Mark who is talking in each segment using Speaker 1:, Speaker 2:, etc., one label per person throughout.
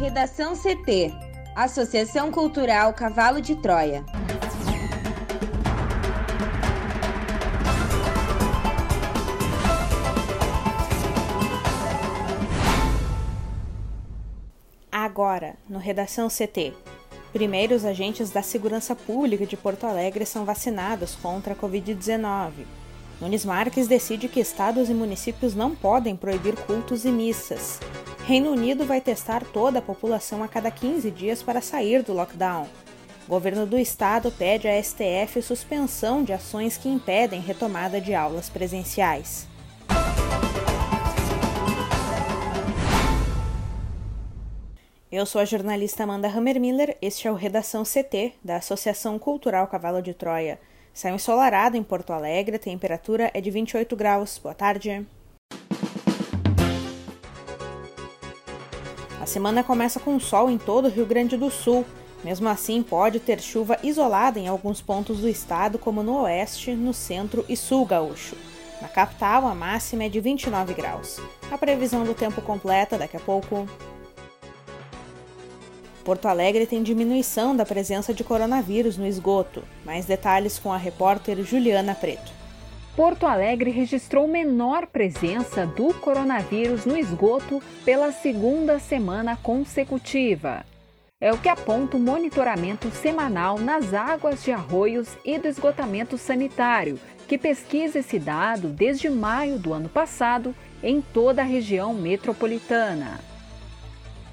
Speaker 1: Redação CT Associação Cultural Cavalo de Troia.
Speaker 2: Agora, no Redação CT. Primeiros agentes da Segurança Pública de Porto Alegre são vacinados contra a Covid-19. Nunes Marques decide que estados e municípios não podem proibir cultos e missas. Reino Unido vai testar toda a população a cada 15 dias para sair do lockdown. Governo do estado pede à STF suspensão de ações que impedem retomada de aulas presenciais. Eu sou a jornalista Amanda Hammermiller, este é o Redação CT, da Associação Cultural Cavalo de Troia. Céu ensolarado em Porto Alegre, a temperatura é de 28 graus. Boa tarde. A semana começa com sol em todo o Rio Grande do Sul. Mesmo assim, pode ter chuva isolada em alguns pontos do estado, como no oeste, no centro e sul gaúcho. Na capital, a máxima é de 29 graus. A previsão do tempo completa daqui a pouco. Porto Alegre tem diminuição da presença de coronavírus no esgoto. Mais detalhes com a repórter Juliana Preto.
Speaker 3: Porto Alegre registrou menor presença do coronavírus no esgoto pela segunda semana consecutiva. É o que aponta o monitoramento semanal nas águas de arroios e do esgotamento sanitário, que pesquisa esse dado desde maio do ano passado em toda a região metropolitana.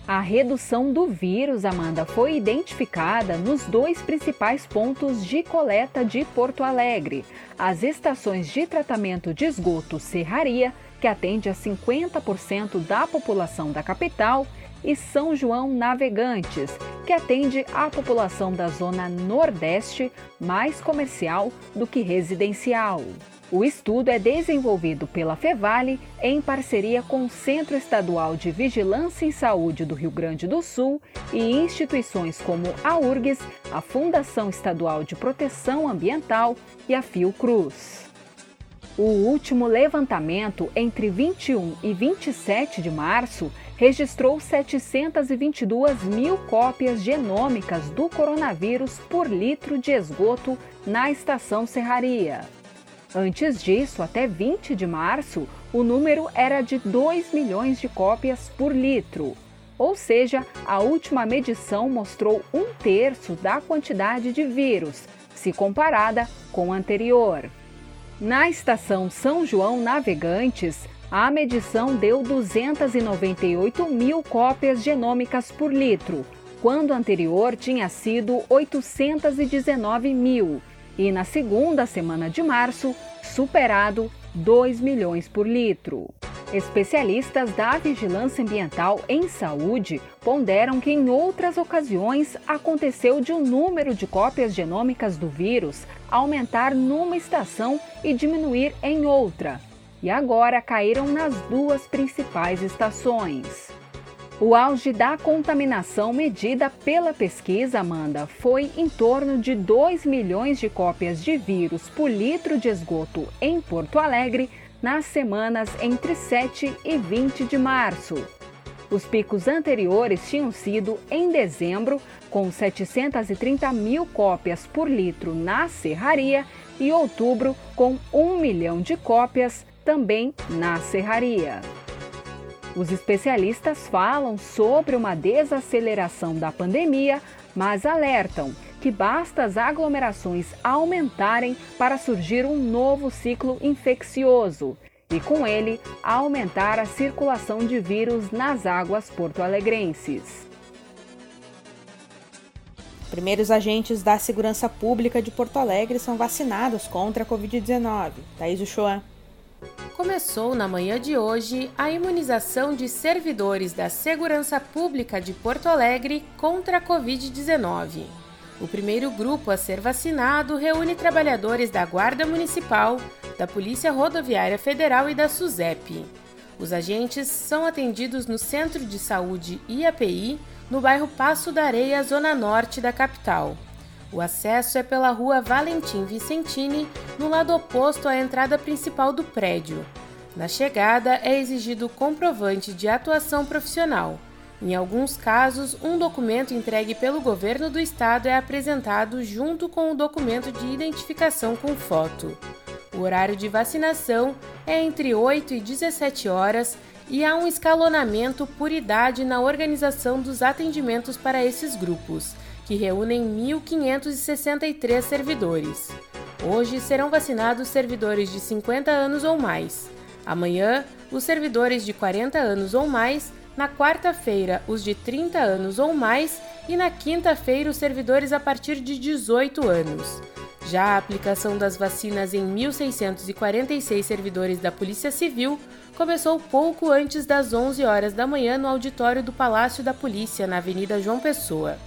Speaker 3: A redução do vírus, Amanda, foi identificada nos dois principais pontos de coleta de Porto Alegre: as estações de tratamento de esgoto Serraria, que atende a 50% da população da capital, e São João Navegantes, que atende a população da zona Nordeste, mais comercial do que residencial. O estudo é desenvolvido pela Fevale em parceria com o Centro Estadual de Vigilância em Saúde do Rio Grande do Sul e instituições como a URGS, a Fundação Estadual de Proteção Ambiental e a Fiocruz. O último levantamento entre 21 e 27 de março registrou 722 mil cópias genômicas do coronavírus por litro de esgoto na estação Serraria. Antes disso, até 20 de março, o número era de 2 milhões de cópias por litro. Ou seja, a última medição mostrou um terço da quantidade de vírus, se comparada com a anterior. Na estação São João Navegantes, a medição deu 298 mil cópias genômicas por litro, quando a anterior tinha sido 819 mil e na segunda semana de março, superado 2 milhões por litro. Especialistas da Vigilância Ambiental em Saúde ponderam que em outras ocasiões aconteceu de o um número de cópias genômicas do vírus aumentar numa estação e diminuir em outra. E agora caíram nas duas principais estações. O auge da contaminação medida pela pesquisa, Amanda, foi em torno de 2 milhões de cópias de vírus por litro de esgoto em Porto Alegre nas semanas entre 7 e 20 de março. Os picos anteriores tinham sido em dezembro, com 730 mil cópias por litro na serraria, e outubro, com 1 milhão de cópias também na serraria. Os especialistas falam sobre uma desaceleração da pandemia, mas alertam que basta as aglomerações aumentarem para surgir um novo ciclo infeccioso e, com ele, aumentar a circulação de vírus nas águas porto-alegrenses.
Speaker 2: Primeiros agentes da Segurança Pública de Porto Alegre são vacinados contra a Covid-19. Thaís Uchoa
Speaker 4: começou na manhã de hoje a imunização de servidores da Segurança Pública de Porto Alegre contra a Covid-19. O primeiro grupo a ser vacinado reúne trabalhadores da Guarda Municipal, da Polícia Rodoviária Federal e da SUSEP. Os agentes são atendidos no Centro de Saúde IAPI, no bairro Passo da Areia, zona norte da capital. O acesso é pela rua Valentim Vicentini, no lado oposto à entrada principal do prédio. Na chegada é exigido comprovante de atuação profissional. Em alguns casos, um documento entregue pelo governo do estado é apresentado junto com o documento de identificação com foto. O horário de vacinação é entre 8 e 17 horas e há um escalonamento por idade na organização dos atendimentos para esses grupos, que reúnem 1.563 servidores. Hoje serão vacinados servidores de 50 anos ou mais. Amanhã, os servidores de 40 anos ou mais na quarta-feira, os de 30 anos ou mais, e na quinta-feira, os servidores a partir de 18 anos. Já a aplicação das vacinas em 1.646 servidores da Polícia Civil começou pouco antes das 11 horas da manhã no auditório do Palácio da Polícia, na Avenida João Pessoa.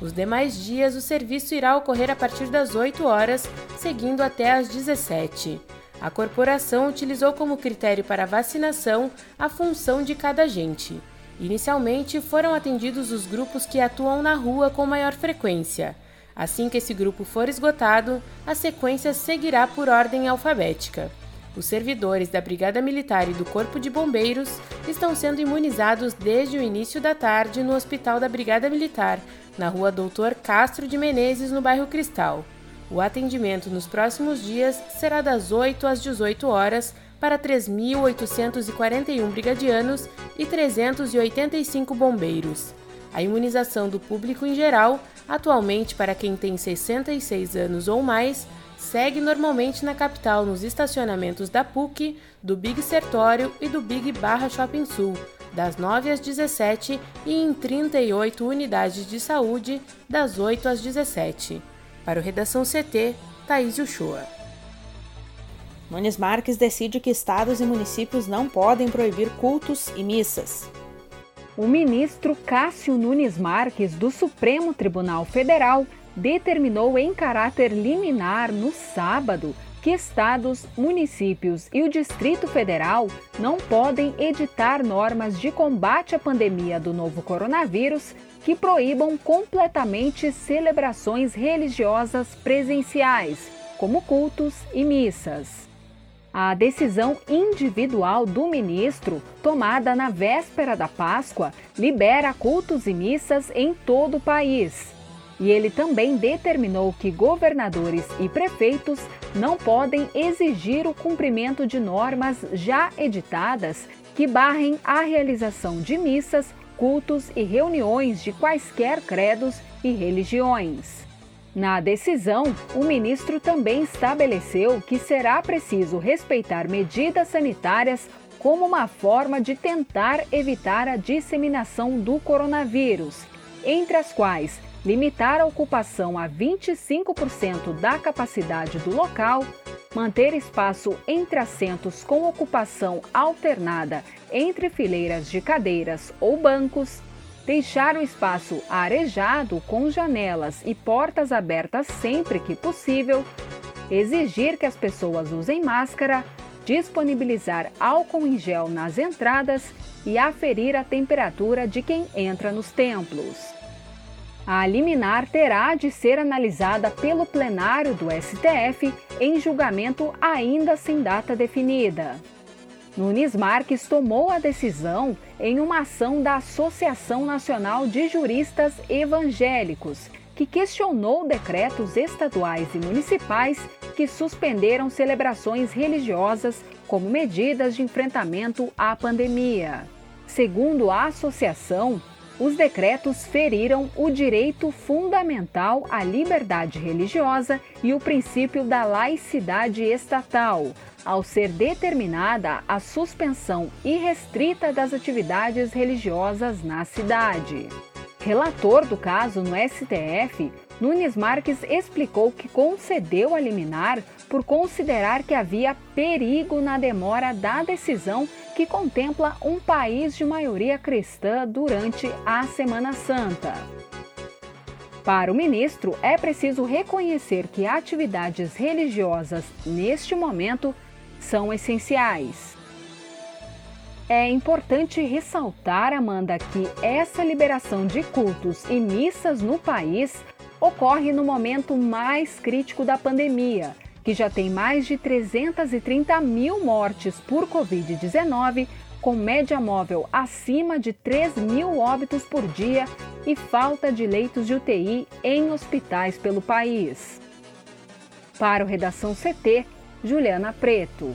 Speaker 4: Os demais dias, o serviço irá ocorrer a partir das 8 horas, seguindo até às 17. A corporação utilizou como critério para vacinação a função de cada agente. Inicialmente, foram atendidos os grupos que atuam na rua com maior frequência. Assim que esse grupo for esgotado, a sequência seguirá por ordem alfabética. Os servidores da Brigada Militar e do Corpo de Bombeiros estão sendo imunizados desde o início da tarde no Hospital da Brigada Militar, na rua Doutor Castro de Menezes, no bairro Cristal. O atendimento nos próximos dias será das 8 às 18 horas para 3.841 brigadianos e 385 bombeiros. A imunização do público em geral, atualmente para quem tem 66 anos ou mais, segue normalmente na capital nos estacionamentos da PUC, do Big Sertório e do Big Barra Shopping Sul, das 9 às 17 e em 38 unidades de saúde, das 8 às 17. Para o Redação CT, Thaís Uchoa.
Speaker 2: Nunes Marques decide que estados e municípios não podem proibir cultos e missas.
Speaker 3: O ministro Cássio Nunes Marques, do Supremo Tribunal Federal, determinou em caráter liminar no sábado que estados, municípios e o Distrito Federal não podem editar normas de combate à pandemia do novo coronavírus que proíbam completamente celebrações religiosas presenciais, como cultos e missas. A decisão individual do ministro, tomada na véspera da Páscoa, libera cultos e missas em todo o país. E ele também determinou que governadores e prefeitos não podem exigir o cumprimento de normas já editadas que barrem a realização de missas cultos e reuniões de quaisquer credos e religiões. Na decisão, o ministro também estabeleceu que será preciso respeitar medidas sanitárias como uma forma de tentar evitar a disseminação do coronavírus, entre as quais limitar a ocupação a 25% da capacidade do local, manter espaço entre assentos com ocupação alternada entre fileiras de cadeiras ou bancos, deixar o espaço arejado com janelas e portas abertas sempre que possível, exigir que as pessoas usem máscara, disponibilizar álcool em gel nas entradas e aferir a temperatura de quem entra nos templos. A liminar terá de ser analisada pelo plenário do STF em julgamento ainda sem data definida. Nunes Marques tomou a decisão em uma ação da Associação Nacional de Juristas Evangélicos, que questionou decretos estaduais e municipais que suspenderam celebrações religiosas como medidas de enfrentamento à pandemia. Segundo a associação, os decretos feriram o direito fundamental à liberdade religiosa e o princípio da laicidade estatal, ao ser determinada a suspensão irrestrita das atividades religiosas na cidade. Relator do caso no STF, Nunes Marques explicou que concedeu a liminar por considerar que havia perigo na demora da decisão que contempla um país de maioria cristã durante a Semana Santa. Para o ministro, é preciso reconhecer que atividades religiosas, neste momento, são essenciais. É importante ressaltar, Amanda, que essa liberação de cultos e missas no país ocorre no momento mais crítico da pandemia, que já tem mais de 330 mil mortes por Covid-19, com média móvel acima de 3 mil óbitos por dia e falta de leitos de UTI em hospitais pelo país. Para o Redação CT, Juliana Preto.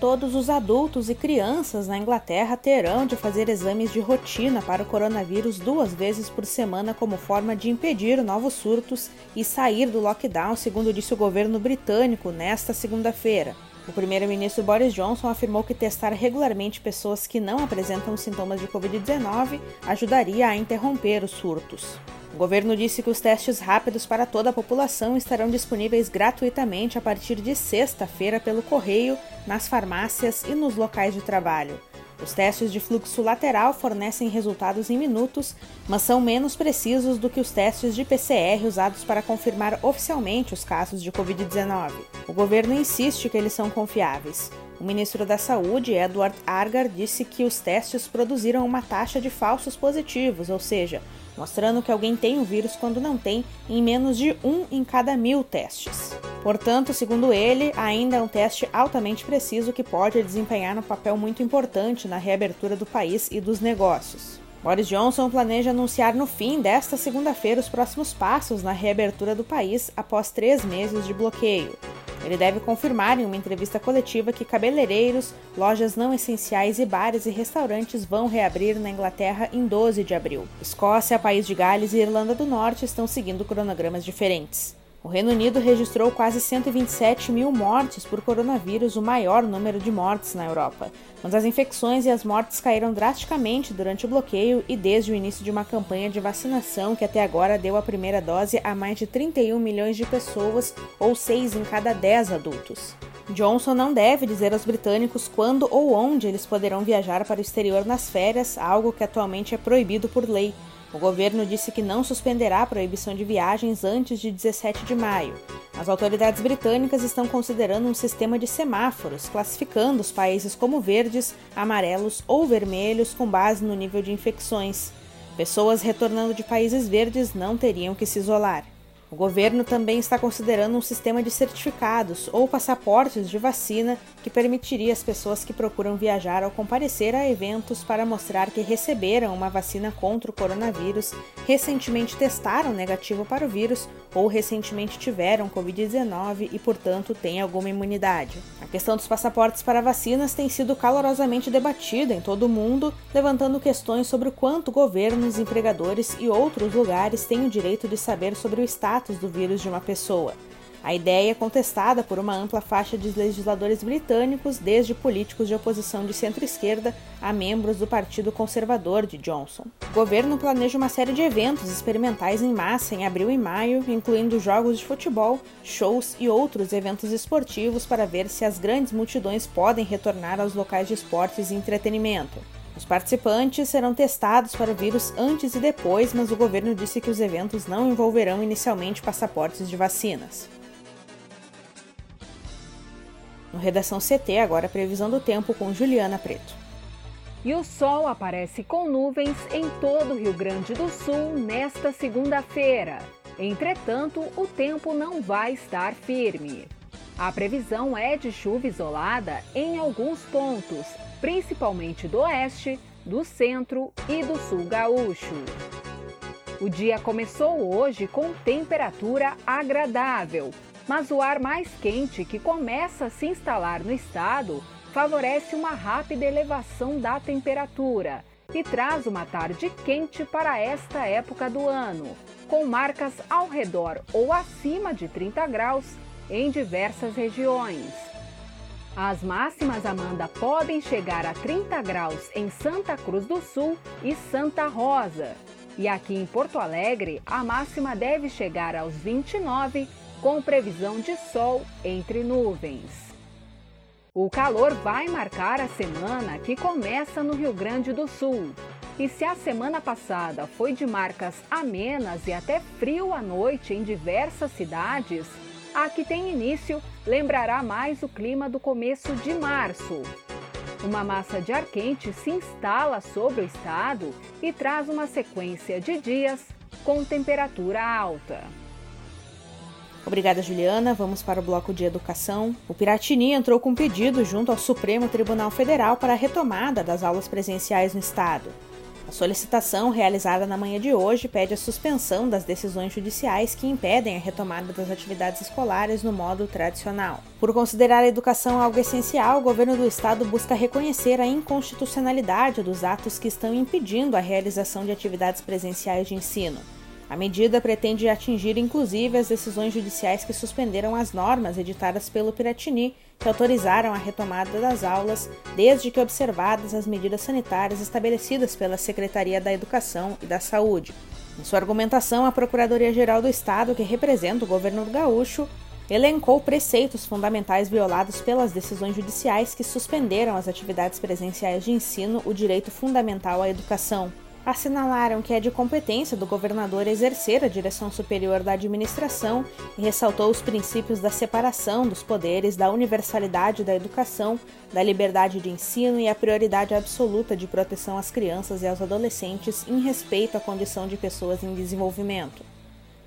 Speaker 2: Todos os adultos e crianças na Inglaterra terão de fazer exames de rotina para o coronavírus duas vezes por semana como forma de impedir novos surtos e sair do lockdown, segundo disse o governo britânico nesta segunda-feira. O primeiro-ministro Boris Johnson afirmou que testar regularmente pessoas que não apresentam sintomas de Covid-19 ajudaria a interromper os surtos. O governo disse que os testes rápidos para toda a população estarão disponíveis gratuitamente a partir de sexta-feira pelo correio, nas farmácias e nos locais de trabalho. Os testes de fluxo lateral fornecem resultados em minutos, mas são menos precisos do que os testes de PCR usados para confirmar oficialmente os casos de Covid-19. O governo insiste que eles são confiáveis. O ministro da Saúde, Edward Argar, disse que os testes produziram uma taxa de falsos positivos, ou seja, mostrando que alguém tem o vírus quando não tem, em menos de um em cada mil testes. Portanto, segundo ele, ainda é um teste altamente preciso que pode desempenhar um papel muito importante na reabertura do país e dos negócios. Boris Johnson planeja anunciar no fim desta segunda-feira os próximos passos na reabertura do país após três meses de bloqueio. Ele deve confirmar em uma entrevista coletiva que cabeleireiros, lojas não essenciais e bares e restaurantes vão reabrir na Inglaterra em 12 de abril. Escócia, País de Gales e Irlanda do Norte estão seguindo cronogramas diferentes. O Reino Unido registrou quase 127 mil mortes por coronavírus, o maior número de mortes na Europa. Mas as infecções e as mortes caíram drasticamente durante o bloqueio e desde o início de uma campanha de vacinação que até agora deu a primeira dose a mais de 31 milhões de pessoas, ou 6 em cada 10 adultos. Johnson não deve dizer aos britânicos quando ou onde eles poderão viajar para o exterior nas férias, algo que atualmente é proibido por lei. O governo disse que não suspenderá a proibição de viagens antes de 17 de maio. As autoridades britânicas estão considerando um sistema de semáforos, classificando os países como verdes, amarelos ou vermelhos com base no nível de infecções. Pessoas retornando de países verdes não teriam que se isolar. O governo também está considerando um sistema de certificados ou passaportes de vacina que permitiria às pessoas que procuram viajar ao comparecer a eventos para mostrar que receberam uma vacina contra o coronavírus, recentemente testaram negativo para o vírus ou recentemente tiveram Covid-19 e, portanto, têm alguma imunidade. A questão dos passaportes para vacinas tem sido calorosamente debatida em todo o mundo, levantando questões sobre o quanto governos, empregadores e outros lugares têm o direito de saber sobre o status do vírus de uma pessoa. A ideia é contestada por uma ampla faixa de legisladores britânicos, desde políticos de oposição de centro-esquerda a membros do Partido Conservador de Johnson. O governo planeja uma série de eventos experimentais em massa em abril e maio, incluindo jogos de futebol, shows e outros eventos esportivos para ver se as grandes multidões podem retornar aos locais de esportes e entretenimento. Os participantes serão testados para o vírus antes e depois, mas o governo disse que os eventos não envolverão inicialmente passaportes de vacinas. No Redação CT, agora previsão do tempo com Juliana Preto.
Speaker 3: E o sol aparece com nuvens em todo o Rio Grande do Sul nesta segunda-feira. Entretanto, o tempo não vai estar firme. A previsão é de chuva isolada em alguns pontos, principalmente do oeste, do centro e do sul gaúcho. O dia começou hoje com temperatura agradável, mas o ar mais quente que começa a se instalar no estado favorece uma rápida elevação da temperatura e traz uma tarde quente para esta época do ano, com marcas ao redor ou acima de 30 graus em diversas regiões. As máximas, Amanda, podem chegar a 30 graus em Santa Cruz do Sul e Santa Rosa. E aqui em Porto Alegre, a máxima deve chegar aos 29, com previsão de sol entre nuvens. O calor vai marcar a semana que começa no Rio Grande do Sul. E se a semana passada foi de marcas amenas e até frio à noite em diversas cidades, a que tem início lembrará mais o clima do começo de março. Uma massa de ar quente se instala sobre o estado e traz uma sequência de dias com temperatura alta.
Speaker 2: Obrigada, Juliana. Vamos para o bloco de educação. O Piratini entrou com pedido junto ao Supremo Tribunal Federal para a retomada das aulas presenciais no estado. A solicitação, realizada na manhã de hoje, pede a suspensão das decisões judiciais que impedem a retomada das atividades escolares no modo tradicional. Por considerar a educação algo essencial, o governo do estado busca reconhecer a inconstitucionalidade dos atos que estão impedindo a realização de atividades presenciais de ensino. A medida pretende atingir inclusive as decisões judiciais que suspenderam as normas editadas pelo Piratini, que autorizaram a retomada das aulas, desde que observadas as medidas sanitárias estabelecidas pela Secretaria da Educação e da Saúde. Em sua argumentação, a Procuradoria-Geral do Estado, que representa o governo Gaúcho, elencou preceitos fundamentais violados pelas decisões judiciais que suspenderam as atividades presenciais de ensino, o direito fundamental à educação assinalaram que é de competência do governador exercer a direção superior da administração e ressaltou os princípios da separação dos poderes, da universalidade da educação, da liberdade de ensino e a prioridade absoluta de proteção às crianças e aos adolescentes em respeito à condição de pessoas em desenvolvimento.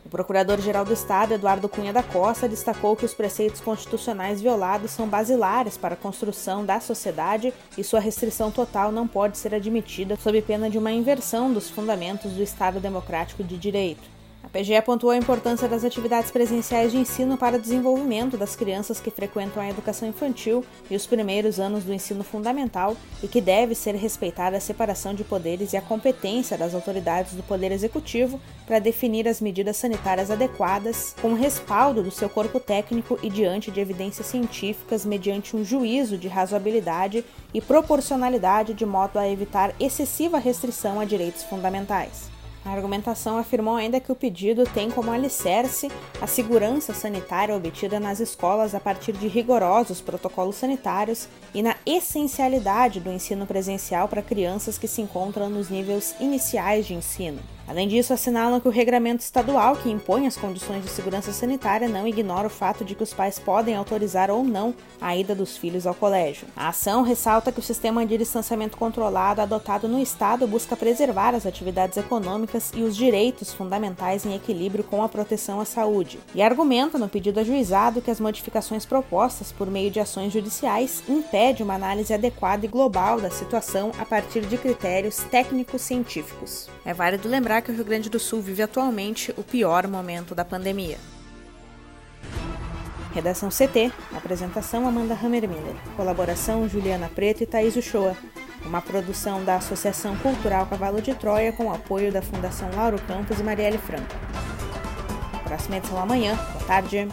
Speaker 2: O Procurador-Geral do Estado, Eduardo Cunha da Costa, destacou que os preceitos constitucionais violados são basilares para a construção da sociedade e sua restrição total não pode ser admitida sob pena de uma inversão dos fundamentos do Estado Democrático de Direito. A PGE pontuou a importância das atividades presenciais de ensino para o desenvolvimento das crianças que frequentam a educação infantil e os primeiros anos do ensino fundamental e que deve ser respeitada a separação de poderes e a competência das autoridades do Poder Executivo para definir as medidas sanitárias adequadas, com respaldo do seu corpo técnico e diante de evidências científicas, mediante um juízo de razoabilidade e proporcionalidade de modo a evitar excessiva restrição a direitos fundamentais. A argumentação afirmou ainda que o pedido tem como alicerce a segurança sanitária obtida nas escolas a partir de rigorosos protocolos sanitários e na essencialidade do ensino presencial para crianças que se encontram nos níveis iniciais de ensino. Além disso, assinalam que o regramento estadual que impõe as condições de segurança sanitária não ignora o fato de que os pais podem autorizar ou não a ida dos filhos ao colégio. A ação ressalta que o sistema de distanciamento controlado adotado no Estado busca preservar as atividades econômicas e os direitos fundamentais em equilíbrio com a proteção à saúde, e argumenta no pedido ajuizado que as modificações propostas por meio de ações judiciais impedem uma análise adequada e global da situação a partir de critérios técnicos científicos. É válido lembrar que o Rio Grande do Sul vive atualmente o pior momento da pandemia. Redação CT, apresentação Amanda Hammermiller, colaboração Juliana Preto e Thaís Uchoa, uma produção da Associação Cultural Cavalo de Troia com apoio da Fundação Lauro Campos e Marielle Franco. Próxima edição amanhã, boa tarde.